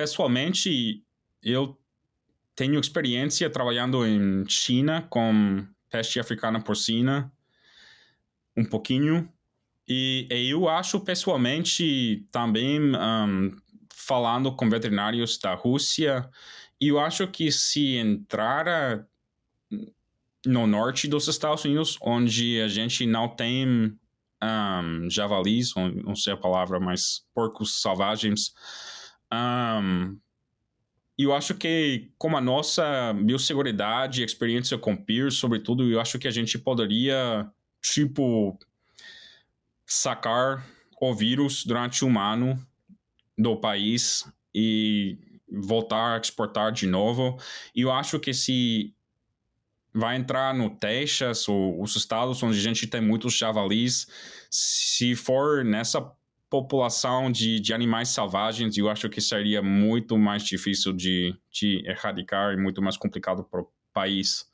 pessoalmente, eu tenho experiência trabalhando em China com peste africana porcina, um pouquinho. E, eu acho pessoalmente também, um, falando com veterinários da Rússia, eu acho que se entrar no norte dos Estados Unidos, onde a gente não tem um, javalis, não sei a palavra, mas porcos selvagens, um, eu acho que, como a nossa biosseguridade, experiência com peers, sobretudo, eu acho que a gente poderia, tipo, sacar o vírus durante um ano do país e voltar a exportar de novo. Eu acho que se vai entrar no Texas ou os estados onde a gente tem muitos javalis, se for nessa população de, de animais selvagens, eu acho que seria muito mais difícil de, de erradicar e muito mais complicado para o país.